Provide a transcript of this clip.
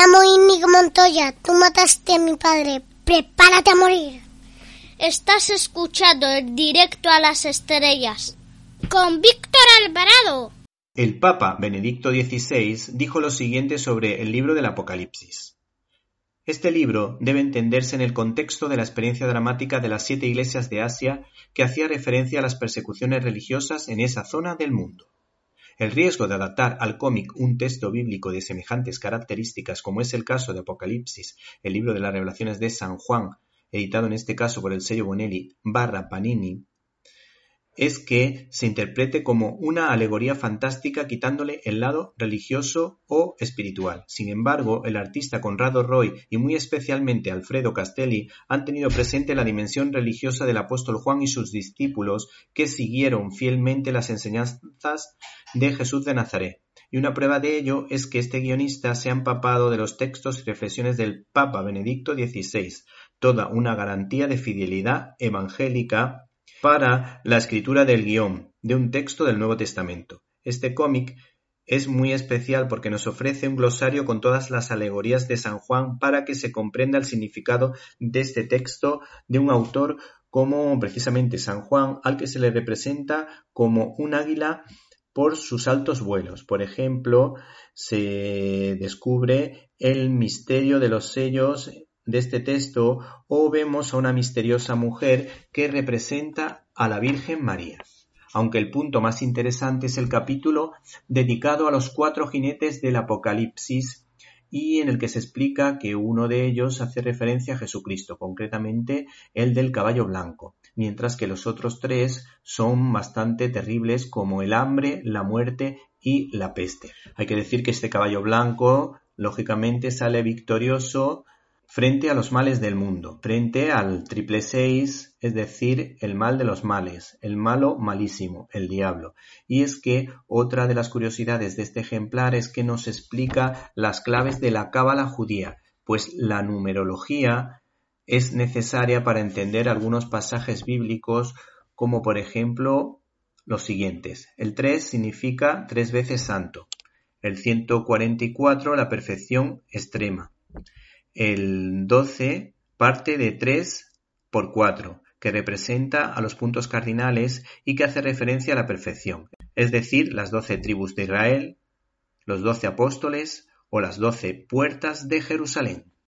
llamo Inigo Montoya. Tú mataste a mi padre. Prepárate a morir. Estás escuchando el directo a las estrellas con Víctor Alvarado. El Papa Benedicto XVI dijo lo siguiente sobre el libro del Apocalipsis. Este libro debe entenderse en el contexto de la experiencia dramática de las siete iglesias de Asia que hacía referencia a las persecuciones religiosas en esa zona del mundo. El riesgo de adaptar al cómic un texto bíblico de semejantes características como es el caso de Apocalipsis, el libro de las revelaciones de San Juan, editado en este caso por el sello Bonelli barra Panini, es que se interprete como una alegoría fantástica quitándole el lado religioso o espiritual. Sin embargo, el artista Conrado Roy y muy especialmente Alfredo Castelli han tenido presente la dimensión religiosa del apóstol Juan y sus discípulos que siguieron fielmente las enseñanzas de Jesús de Nazaret. Y una prueba de ello es que este guionista se ha empapado de los textos y reflexiones del Papa Benedicto XVI, toda una garantía de fidelidad evangélica para la escritura del guion de un texto del Nuevo Testamento. Este cómic es muy especial porque nos ofrece un glosario con todas las alegorías de San Juan para que se comprenda el significado de este texto de un autor como precisamente San Juan, al que se le representa como un águila por sus altos vuelos. Por ejemplo, se descubre el misterio de los sellos de este texto o vemos a una misteriosa mujer que representa a la Virgen María. Aunque el punto más interesante es el capítulo dedicado a los cuatro jinetes del Apocalipsis y en el que se explica que uno de ellos hace referencia a Jesucristo, concretamente el del caballo blanco, mientras que los otros tres son bastante terribles como el hambre, la muerte y la peste. Hay que decir que este caballo blanco, lógicamente, sale victorioso frente a los males del mundo, frente al triple seis, es decir, el mal de los males, el malo malísimo, el diablo. Y es que otra de las curiosidades de este ejemplar es que nos explica las claves de la cábala judía, pues la numerología es necesaria para entender algunos pasajes bíblicos, como por ejemplo los siguientes. El 3 significa tres veces santo, el 144 la perfección extrema, el doce parte de tres por cuatro, que representa a los puntos cardinales y que hace referencia a la perfección, es decir, las doce tribus de Israel, los doce apóstoles o las doce puertas de Jerusalén.